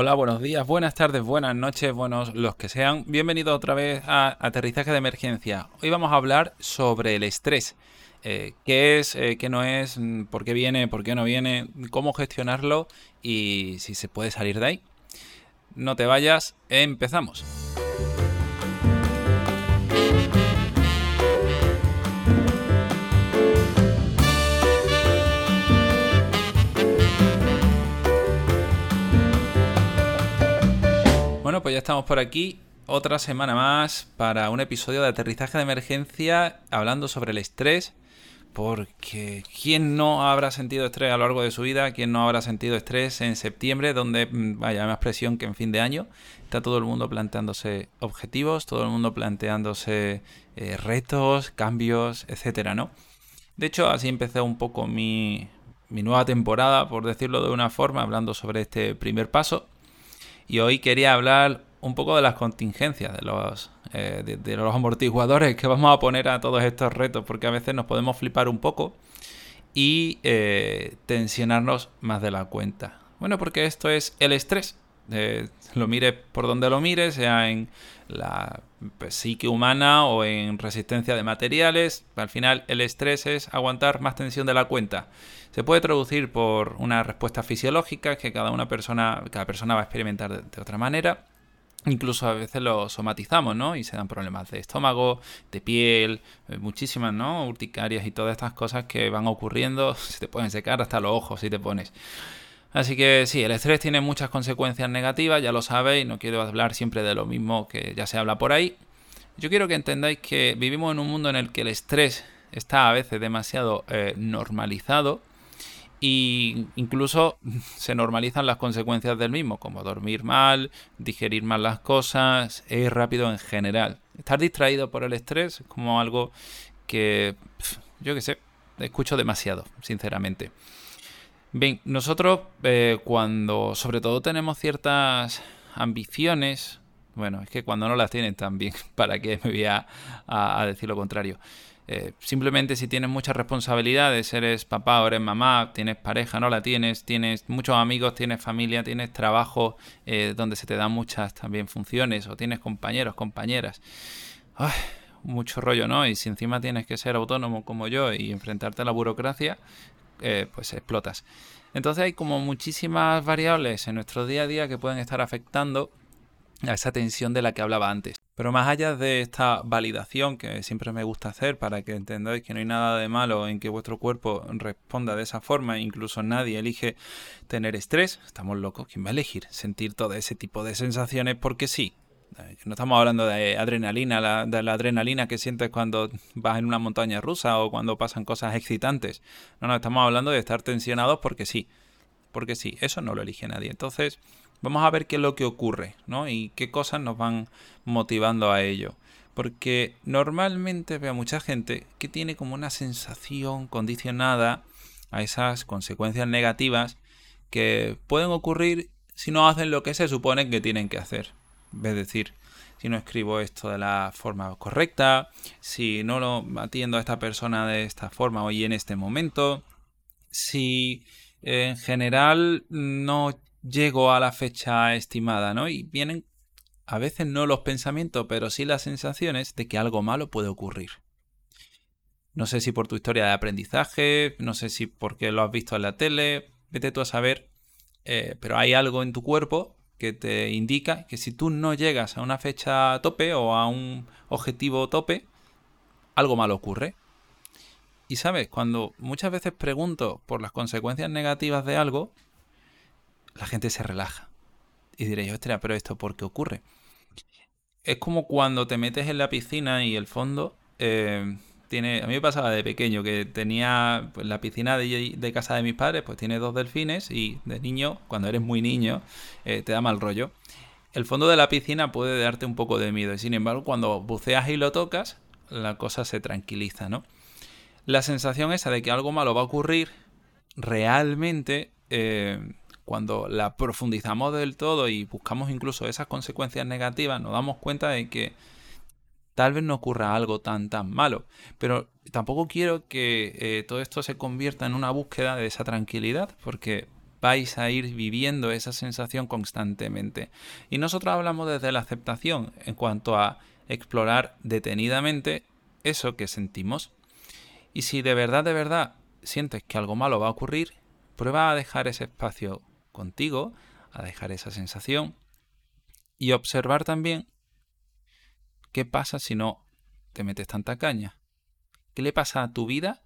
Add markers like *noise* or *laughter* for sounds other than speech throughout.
Hola, buenos días, buenas tardes, buenas noches, buenos los que sean. Bienvenidos otra vez a Aterrizaje de Emergencia. Hoy vamos a hablar sobre el estrés. Eh, qué es, eh, qué no es, mm, por qué viene, por qué no viene, cómo gestionarlo y si se puede salir de ahí. No te vayas, empezamos. Pues ya estamos por aquí. Otra semana más para un episodio de aterrizaje de emergencia hablando sobre el estrés. Porque ¿quién no habrá sentido estrés a lo largo de su vida? ¿Quién no habrá sentido estrés en septiembre, donde mm, vaya más presión que en fin de año? Está todo el mundo planteándose objetivos, todo el mundo planteándose eh, retos, cambios, etcétera, ¿no? De hecho, así empecé un poco mi, mi nueva temporada, por decirlo de una forma, hablando sobre este primer paso y hoy quería hablar un poco de las contingencias, de los, eh, de, los amortiguadores que vamos a poner a todos estos retos, porque a veces nos podemos flipar un poco y eh, tensionarnos más de la cuenta. Bueno, porque esto es el estrés. Lo mire por donde lo mire, sea en la psique humana o en resistencia de materiales. Al final el estrés es aguantar más tensión de la cuenta. Se puede traducir por una respuesta fisiológica que cada una persona, cada persona va a experimentar de, otra manera. Incluso a veces lo somatizamos, ¿no? Y se dan problemas de estómago, de piel, eh, muchísimas, ¿no? Urticarias y todas estas cosas que van ocurriendo. *laughs* Se te pueden secar hasta los ojos si te pones. Así que sí, el estrés tiene muchas consecuencias negativas, ya lo sabéis, no quiero hablar siempre de lo mismo que ya se habla por ahí. Yo quiero que entendáis que vivimos en un mundo en el que el estrés está a veces demasiado eh, normalizado y incluso *laughs* se normalizan las consecuencias del mismo, como dormir mal, digerir mal las cosas, ir rápido en general. Estar distraído por el estrés es como algo que, yo qué sé, escucho demasiado, sinceramente. Bien, nosotros eh, cuando sobre todo tenemos ciertas ambiciones, bueno, es que cuando no las tienen también, *laughs* ¿para qué me voy a decir lo contrario? Eh, simplemente si tienes muchas responsabilidades, eres papá o eres mamá, tienes pareja, no la tienes, tienes muchos amigos, tienes familia, tienes trabajo eh, donde se te dan muchas también funciones o tienes compañeros, compañeras. mucho rollo, ¿no? Y si encima tienes que ser autónomo como yo y enfrentarte a la burocracia, eh, pues explotas. Entonces hay como muchísimas variables en nuestro día a día que pueden estar afectando a esa tensión de la que hablaba antes. Pero más allá de esta validación que siempre me gusta hacer para que entendáis que no hay nada de malo en que vuestro cuerpo responda de esa forma, incluso nadie elige tener estrés, estamos locos, ¿quién va a elegir sentir todo ese tipo de sensaciones? Porque sí, no estamos hablando de adrenalina, de la adrenalina que sientes cuando vas en una montaña rusa o cuando pasan cosas excitantes. No, no, estamos hablando de estar tensionados porque sí. Porque sí, eso no lo elige nadie. Entonces, Vamos a ver qué es lo que ocurre, ¿no? Y qué cosas nos van motivando a ello. Porque normalmente veo mucha gente que tiene como una sensación condicionada a esas consecuencias negativas que pueden ocurrir si no hacen lo que se supone que tienen que hacer. Es decir, si no escribo esto de la forma correcta, si no lo atiendo a esta persona de esta forma hoy en este momento, si en general no llego a la fecha estimada, ¿no? Y vienen a veces no los pensamientos, pero sí las sensaciones de que algo malo puede ocurrir. No sé si por tu historia de aprendizaje, no sé si porque lo has visto en la tele, vete tú a saber, eh, pero hay algo en tu cuerpo que te indica que si tú no llegas a una fecha tope o a un objetivo tope, algo malo ocurre. Y sabes, cuando muchas veces pregunto por las consecuencias negativas de algo, la gente se relaja. Y diréis, ostras, pero esto ¿por qué ocurre? Es como cuando te metes en la piscina y el fondo eh, tiene... A mí me pasaba de pequeño que tenía pues, la piscina de, casa de mis padres, pues tiene dos delfines y de niño, cuando eres muy niño, eh, te da mal rollo. El fondo de la piscina puede darte un poco de miedo y sin embargo cuando buceas y lo tocas, la cosa se tranquiliza, ¿no? La sensación esa de que algo malo va a ocurrir realmente eh, cuando la profundizamos del todo y buscamos incluso esas consecuencias negativas, nos damos cuenta de que tal vez no ocurra algo tan tan malo. Pero tampoco quiero que eh, todo esto se convierta en una búsqueda de esa tranquilidad, porque vais a ir viviendo esa sensación constantemente. Y nosotros hablamos desde la aceptación en cuanto a explorar detenidamente eso que sentimos. Y si de verdad, de verdad sientes que algo malo va a ocurrir, prueba a dejar ese espacio contigo, a dejar esa sensación y observar también qué pasa si no te metes tanta caña. ¿Qué le pasa a tu vida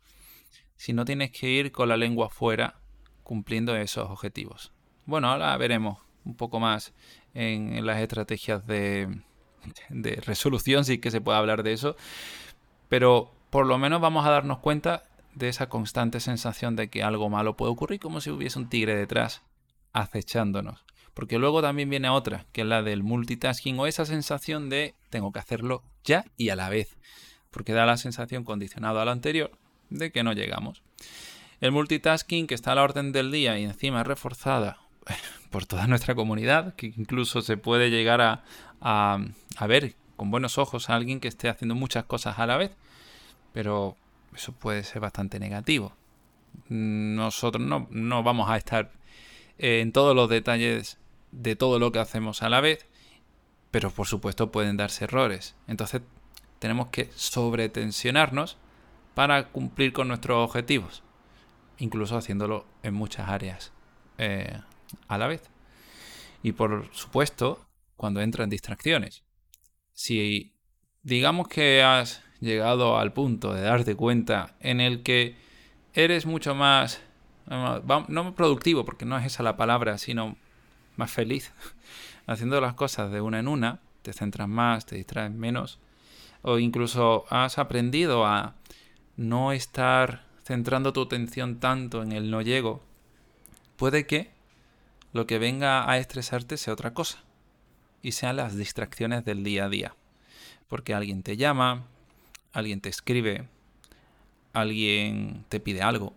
si no tienes que ir con la lengua fuera cumpliendo esos objetivos? Bueno, ahora veremos un poco más en, las estrategias de, de resolución, sí que se puede hablar de eso, pero por lo menos vamos a darnos cuenta de esa constante sensación de que algo malo puede ocurrir, como si hubiese un tigre detrás acechándonos. Porque luego también viene otra, que es la del multitasking o esa sensación de tengo que hacerlo ya y a la vez. Porque da la sensación condicionada a lo anterior de que no llegamos. El multitasking que está a la orden del día y encima reforzada *laughs* por toda nuestra comunidad, que incluso se puede llegar a, a ver con buenos ojos a alguien que esté haciendo muchas cosas a la vez. Pero eso puede ser bastante negativo. Nosotros no, no vamos a estar en todos los detalles de todo lo que hacemos a la vez, pero por supuesto pueden darse errores. Entonces tenemos que sobretensionarnos para cumplir con nuestros objetivos, incluso haciéndolo en muchas áreas eh, a la vez. Y por supuesto, cuando entran distracciones. Si digamos que has llegado al punto de darte cuenta en el que eres mucho más, no productivo, porque no es esa la palabra, sino más feliz, *laughs* haciendo las cosas de una en una, te centras más, te distraes menos, o incluso has aprendido a no estar centrando tu atención tanto en el no llego, puede que lo que venga a estresarte sea otra cosa, y sean las distracciones del día a día, porque alguien te llama, alguien te escribe, alguien te pide algo.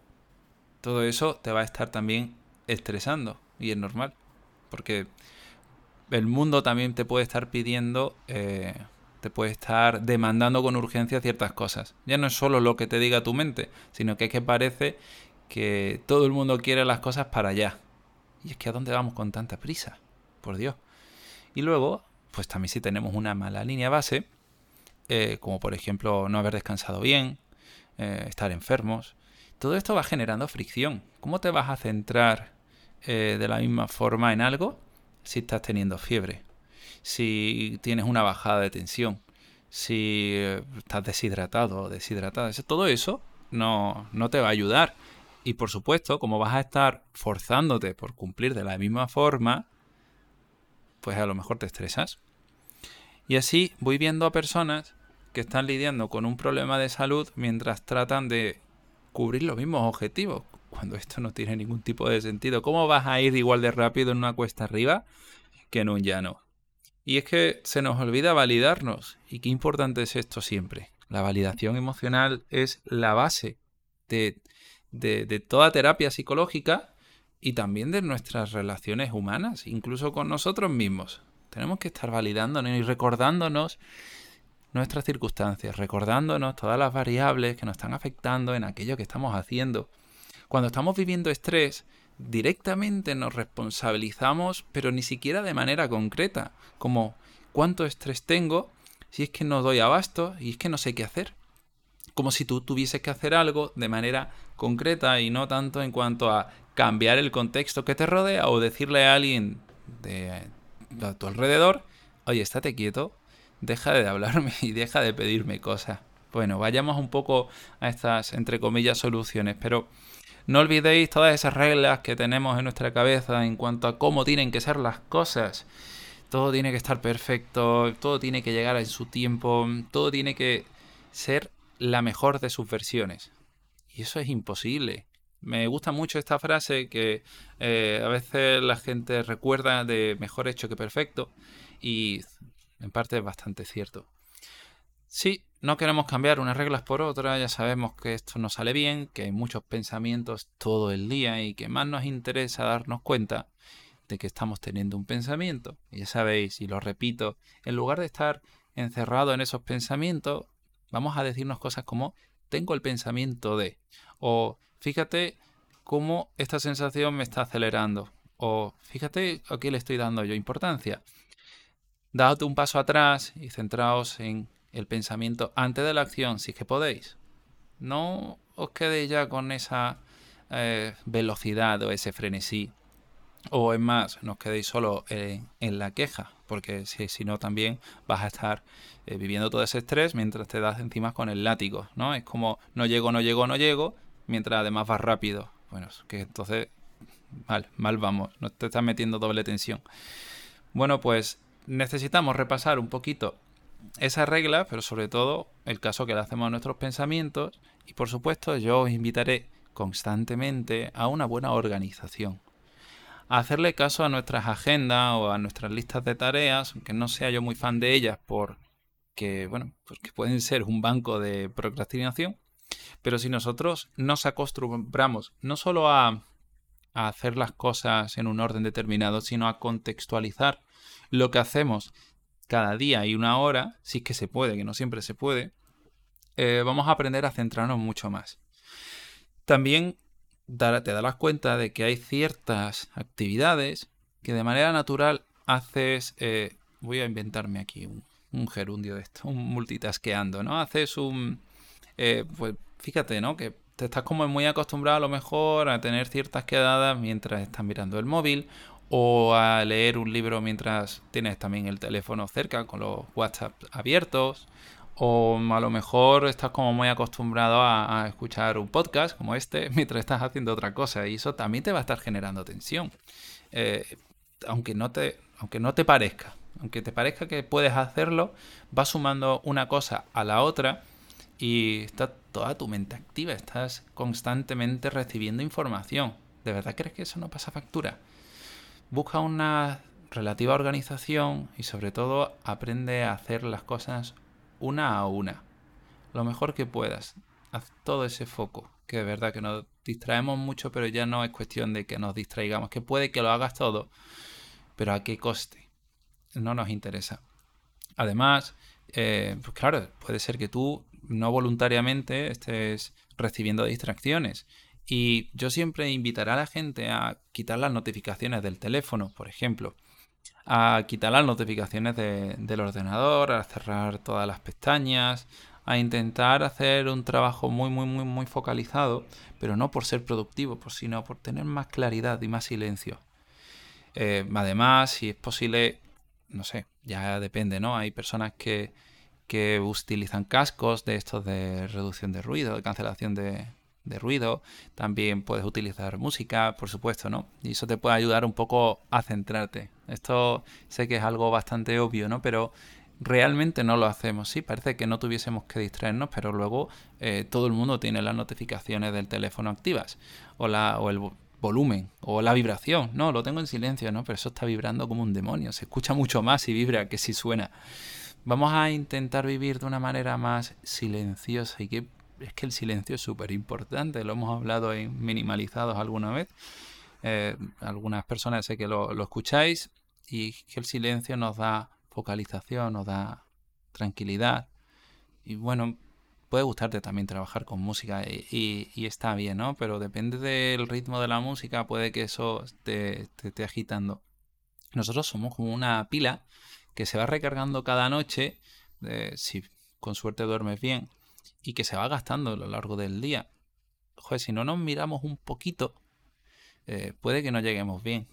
Todo eso te va a estar también estresando y es normal. Porque el mundo también te puede estar pidiendo, eh, te puede estar demandando con urgencia ciertas cosas. Ya no es solo lo que te diga tu mente, sino que es que parece que todo el mundo quiere las cosas para allá. Y es que a dónde vamos con tanta prisa, por Dios. Y luego, pues también si tenemos una mala línea base, eh, como por ejemplo no haber descansado bien, eh, estar enfermos. Todo esto va generando fricción. ¿Cómo te vas a centrar eh, de la misma forma en algo si estás teniendo fiebre? Si tienes una bajada de tensión, si estás deshidratado o deshidratada. Todo eso no, no te va a ayudar. Y por supuesto, como vas a estar forzándote por cumplir de la misma forma, pues a lo mejor te estresas. Y así voy viendo a personas que están lidiando con un problema de salud mientras tratan de cubrir los mismos objetivos, cuando esto no tiene ningún tipo de sentido. ¿Cómo vas a ir igual de rápido en una cuesta arriba que en un llano? Y es que se nos olvida validarnos. Y qué importante es esto siempre. La validación emocional es la base de, de, toda terapia psicológica y también de nuestras relaciones humanas, incluso con nosotros mismos. Tenemos que estar validándonos y recordándonos nuestras circunstancias, recordándonos todas las variables que nos están afectando en aquello que estamos haciendo. Cuando estamos viviendo estrés, directamente nos responsabilizamos, pero ni siquiera de manera concreta, como cuánto estrés tengo, si es que no doy abasto y es que no sé qué hacer. Como si tú tuvieses que hacer algo de manera concreta y no tanto en cuanto a cambiar el contexto que te rodea o decirle a alguien de a tu alrededor, oye, estate quieto, deja de hablarme y deja de pedirme cosas. Bueno, vayamos un poco a estas, entre comillas, soluciones, pero no olvidéis todas esas reglas que tenemos en nuestra cabeza en cuanto a cómo tienen que ser las cosas. Todo tiene que estar perfecto, todo tiene que llegar en su tiempo, todo tiene que ser la mejor de sus versiones. Y eso es imposible. Me gusta mucho esta frase que eh, a veces la gente recuerda de mejor hecho que perfecto y en parte es bastante cierto. Sí, no queremos cambiar unas reglas por otras, ya sabemos que esto no sale bien, que hay muchos pensamientos todo el día y que más nos interesa darnos cuenta de que estamos teniendo un pensamiento. Ya sabéis, y lo repito, en lugar de estar encerrado en esos pensamientos, vamos a decirnos cosas como tengo el pensamiento de o Fíjate cómo esta sensación me está acelerando. O fíjate a qué le estoy dando yo importancia. Dad un paso atrás y centraos en el pensamiento antes de la acción, si es que podéis. No os quedéis ya con esa eh, velocidad o ese frenesí. O es más, no os quedéis solo en la queja, porque si, no también vas a estar eh, viviendo todo ese estrés mientras te das encima con el látigo, ¿no? Es como no llego, no llego, no llego, mientras además vas rápido. Bueno, que entonces mal, mal vamos, no te estás metiendo doble tensión. Bueno, pues necesitamos repasar un poquito esa regla, pero sobre todo el caso que le hacemos a nuestros pensamientos y por supuesto yo os invitaré constantemente a una buena organización. A hacerle caso a nuestras agendas o a nuestras listas de tareas, aunque no sea yo muy fan de ellas porque, bueno, porque pueden ser un banco de procrastinación, pero si nosotros nos acostumbramos no solo a, a hacer las cosas en un orden determinado, sino a contextualizar lo que hacemos cada día y una hora, si es que se puede, que no siempre se puede, eh, vamos a aprender a centrarnos mucho más. También te darás cuenta de que hay ciertas actividades que de manera natural haces, eh, voy a inventarme aquí un, gerundio de esto, un multitasqueando, ¿no? Haces un, eh, pues fíjate, ¿no? Que te estás como muy acostumbrado a lo mejor a tener ciertas quedadas mientras estás mirando el móvil o a leer un libro mientras tienes también el teléfono cerca con los WhatsApp abiertos o a lo mejor estás como muy acostumbrado a, escuchar un podcast como este *laughs* mientras estás haciendo otra cosa y eso también te va a estar generando tensión eh, aunque no te aunque no te parezca aunque te parezca que puedes hacerlo vas sumando una cosa a la otra y está toda tu mente activa estás constantemente recibiendo información ¿de verdad crees que eso no pasa factura? Busca una relativa organización y sobre todo aprende a hacer las cosas una a una. Lo mejor que puedas. Haz todo ese foco. Que de verdad que nos distraemos mucho, pero ya no es cuestión de que nos distraigamos. Que puede que lo hagas todo, pero a qué coste. No nos interesa. Además, eh, pues claro, puede ser que tú no voluntariamente estés recibiendo distracciones y yo siempre invitaré a la gente a quitar las notificaciones del teléfono, por ejemplo. A quitar las notificaciones del ordenador, a cerrar todas las pestañas, a intentar hacer un trabajo muy, muy, muy, muy focalizado, pero no por ser productivo, sino por tener más claridad y más silencio. Eh, además, si es posible, no sé, ya depende, ¿no? Hay personas que, que utilizan cascos de estos de reducción de ruido, de cancelación de, de ruido, también puedes utilizar música, por supuesto, ¿no? Y eso te puede ayudar un poco a centrarte. Esto sé que es algo bastante obvio, ¿no? Pero realmente no lo hacemos. Sí, parece que no tuviésemos que distraernos, pero luego eh, todo el mundo tiene las notificaciones del teléfono activas o, la, o el volumen o la vibración. No, lo tengo en silencio, ¿no? Pero eso está vibrando como un demonio. Se escucha mucho más si vibra que si suena. Vamos a intentar vivir de una manera más silenciosa y que es que el silencio es súper importante, lo hemos hablado en minimalizados alguna vez. Eh, algunas personas sé que lo, escucháis y que el silencio nos da focalización, nos da tranquilidad. Y bueno, puede gustarte también trabajar con música y, está bien, ¿no? Pero depende del ritmo de la música, puede que eso te, esté agitando. Nosotros somos como una pila que se va recargando cada noche, eh, si con suerte duermes bien, y que se va gastando a lo largo del día. Joder, si no nos miramos un poquito, eh, puede que no lleguemos bien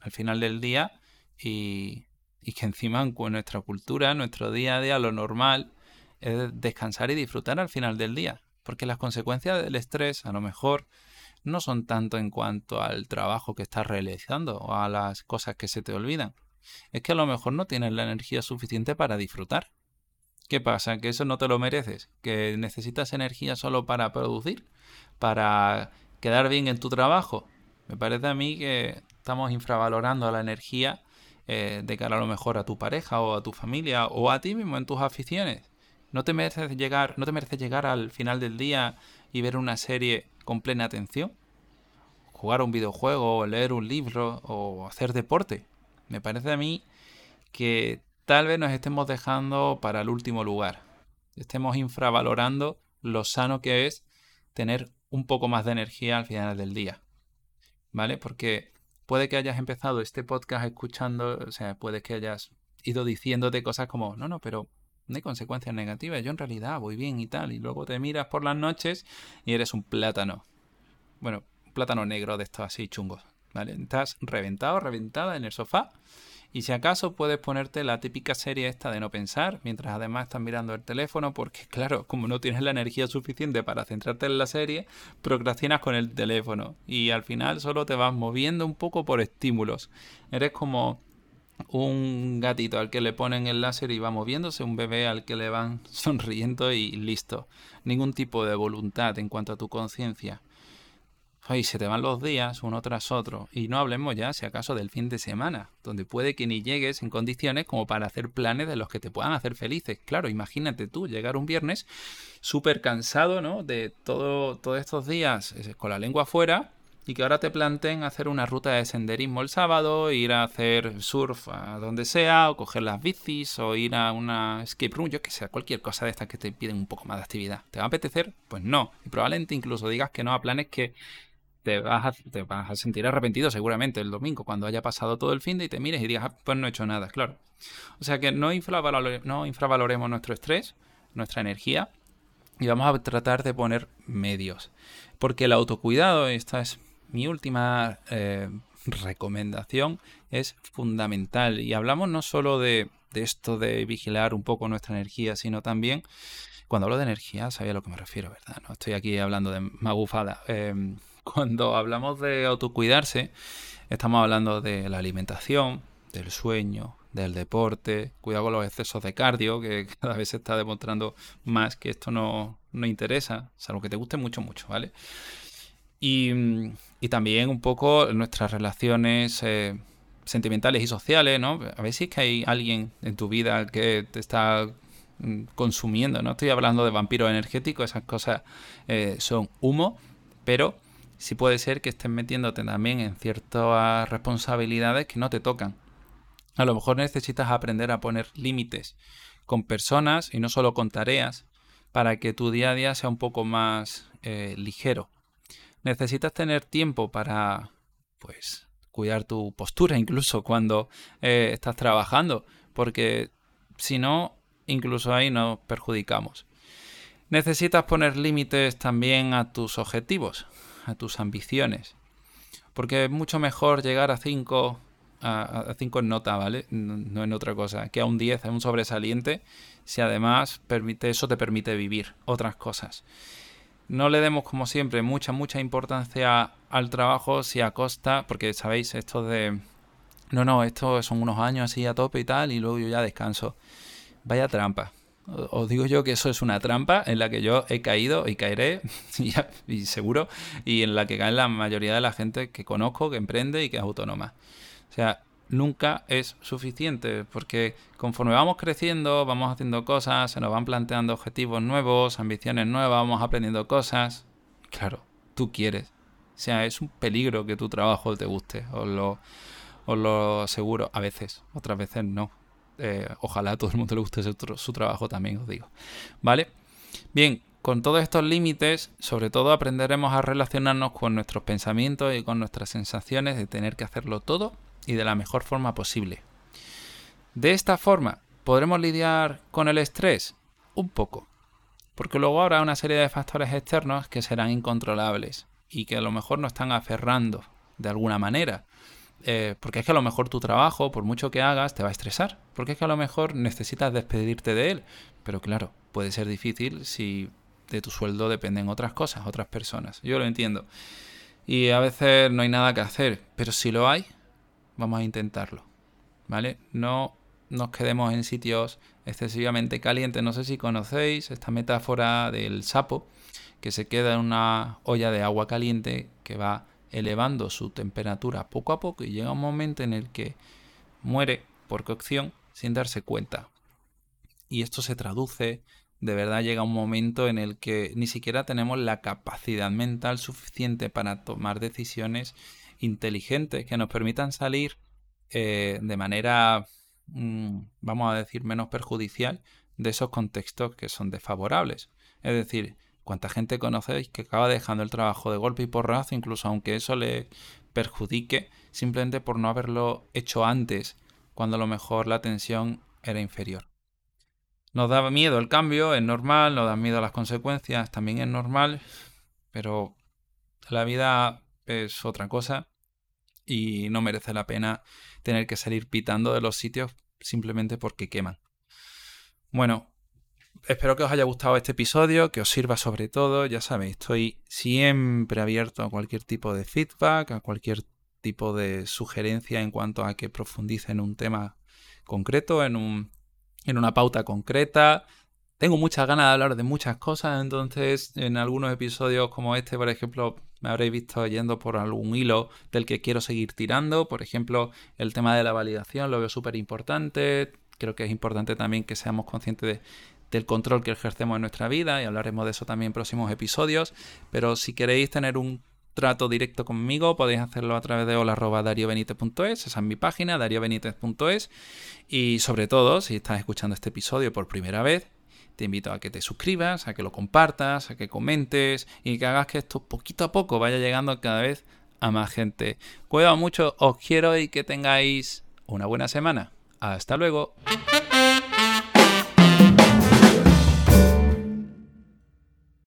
al final del día y, que encima con nuestra cultura, nuestro día a día, lo normal es descansar y disfrutar al final del día. Porque las consecuencias del estrés a lo mejor no son tanto en cuanto al trabajo que estás realizando o a las cosas que se te olvidan. Es que a lo mejor no tienes la energía suficiente para disfrutar. ¿Qué pasa? ¿Que eso no te lo mereces? ¿Que necesitas energía solo para producir? ¿Para quedar bien en tu trabajo? Me parece a mí que estamos infravalorando la energía eh, de cara a lo mejor a tu pareja o a tu familia o a ti mismo en tus aficiones. ¿No te mereces llegar, no te mereces llegar al final del día y ver una serie con plena atención? Jugar un videojuego, o leer un libro o hacer deporte. Me parece a mí que tal vez nos estemos dejando para el último lugar. Estemos infravalorando lo sano que es tener un poco más de energía al final del día. ¿vale? Porque puede que hayas empezado este podcast escuchando, o sea, puede que hayas ido diciéndote cosas como, no, no, pero no hay consecuencias negativas, yo en realidad voy bien y tal, y luego te miras por las noches y eres un plátano. Bueno, un plátano negro de estos así chungos, ¿vale? Estás reventado, reventada en el sofá y si acaso puedes ponerte la típica serie esta de no pensar, mientras además estás mirando el teléfono, porque *laughs* claro, como no tienes la energía suficiente para centrarte en la serie, procrastinas con el teléfono y al final solo te vas moviendo un poco por estímulos. Eres como un gatito al que le ponen el láser y va moviéndose, un bebé al que le van *laughs* sonriendo y listo. Ningún tipo de voluntad en cuanto a tu conciencia. Ay, se te van los días uno tras otro. Y no hablemos ya, si acaso, del fin de semana, donde puede que ni llegues en condiciones como para hacer planes de los que te puedan hacer felices. Claro, imagínate tú llegar un viernes súper cansado, ¿no? De todo, todos estos días eh, con la lengua afuera y que ahora te planteen hacer una ruta de senderismo el sábado, ir a hacer surf a donde sea, o coger las bicis, o ir a una escape room, yo que sea, cualquier cosa de estas que te piden un poco más de actividad. ¿Te va a apetecer? Pues no. Y probablemente incluso digas que no a planes que te vas, a, sentir arrepentido seguramente el domingo, cuando haya pasado todo el fin de y te mires y digas, ah, pues no he hecho nada, claro. O sea que no, no infravaloremos nuestro estrés, nuestra energía, y vamos a tratar de poner medios. Porque el autocuidado, esta es mi última eh, recomendación, es fundamental. Y hablamos no solo de, esto de vigilar un poco nuestra energía, sino también, cuando hablo de energía, sabía a lo que me refiero, ¿verdad? No estoy aquí hablando de magufada. Eh, cuando hablamos de autocuidarse, estamos hablando de la alimentación, del sueño, del deporte, cuidado con los excesos de cardio, que *laughs* cada vez se está demostrando más que esto no, no interesa, salvo que te guste mucho, mucho, ¿vale? Y, también un poco nuestras relaciones eh, sentimentales y sociales, ¿no? A ver si es que hay alguien en tu vida que te está mm, consumiendo, no estoy hablando de vampiros energéticos, esas cosas eh, son humo, pero sí puede ser que estés metiéndote también en ciertas responsabilidades que no te tocan. A lo mejor necesitas aprender a poner límites con personas y no solo con tareas para que tu día a día sea un poco más eh, ligero. Necesitas tener tiempo para, pues, cuidar tu postura incluso cuando eh, estás trabajando, porque si no, incluso ahí nos perjudicamos. Necesitas poner límites también a tus objetivos a tus ambiciones. Porque es mucho mejor llegar a 5 a 5 en nota, ¿vale? No, en otra cosa, que a un 10, a un sobresaliente, si además permite, eso te permite vivir otras cosas. No le demos, como siempre, mucha, mucha importancia al trabajo si a costa, porque sabéis, esto de, no, no, esto son unos años así a tope y tal, y luego yo ya descanso. Vaya trampa. Os digo yo que eso es una trampa en la que yo he caído y caeré, *laughs* y, seguro, y en la que cae la mayoría de la gente que conozco, que emprende y que es autónoma. O sea, nunca es suficiente, porque conforme vamos creciendo, vamos haciendo cosas, se nos van planteando objetivos nuevos, ambiciones nuevas, vamos aprendiendo cosas. Claro, tú quieres. O sea, es un peligro que tu trabajo te guste, os lo, os lo aseguro. A veces, otras veces no. Eh, ojalá a todo el mundo le guste su, trabajo también, os digo. ¿Vale? Bien, con todos estos límites, sobre todo aprenderemos a relacionarnos con nuestros pensamientos y con nuestras sensaciones de tener que hacerlo todo y de la mejor forma posible. De esta forma, ¿podremos lidiar con el estrés? Un poco. Porque luego habrá una serie de factores externos que serán incontrolables y que a lo mejor nos están aferrando de alguna manera. Eh, porque es que a lo mejor tu trabajo, por mucho que hagas, te va a estresar. Porque es que a lo mejor necesitas despedirte de él. Pero claro, puede ser difícil si de tu sueldo dependen otras cosas, otras personas. Yo lo entiendo. Y a veces no hay nada que hacer. Pero si lo hay, vamos a intentarlo. ¿Vale? No nos quedemos en sitios excesivamente calientes. No sé si conocéis esta metáfora del sapo que se queda en una olla de agua caliente que va elevando su temperatura poco a poco y llega un momento en el que muere por cocción sin darse cuenta. Y esto se traduce, de verdad llega un momento en el que ni siquiera tenemos la capacidad mental suficiente para tomar decisiones inteligentes que nos permitan salir eh, de manera, mm, vamos a decir, menos perjudicial de esos contextos que son desfavorables. Es decir, ¿Cuánta gente conocéis que acaba dejando el trabajo de golpe y porrazo, incluso aunque eso le perjudique simplemente por no haberlo hecho antes, cuando a lo mejor la tensión era inferior. Nos da miedo el cambio, es normal, nos da miedo las consecuencias, también es normal, pero la vida es otra cosa y no merece la pena tener que salir pitando de los sitios simplemente porque queman. Bueno, espero que os haya gustado este episodio, que os sirva sobre todo. Ya sabéis, estoy siempre abierto a cualquier tipo de feedback, a cualquier tipo de sugerencia en cuanto a que profundice en un tema concreto, en, un, en una pauta concreta. Tengo muchas ganas de hablar de muchas cosas, entonces en algunos episodios como este, por ejemplo, me habréis visto yendo por algún hilo del que quiero seguir tirando. Por ejemplo, el tema de la validación lo veo súper importante. Creo que es importante también que seamos conscientes de, del control que ejercemos en nuestra vida y hablaremos de eso también en próximos episodios. Pero si queréis tener un trato directo conmigo, podéis hacerlo a través de hola.dariobenitez.es, esa es mi página, dariobenitez.es. Y sobre todo, si estás escuchando este episodio por primera vez, te invito a que te suscribas, a que lo compartas, a que comentes y que hagas que esto poquito a poco vaya llegando cada vez a más gente. Cuidado mucho, os quiero y que tengáis una buena semana. Hasta luego.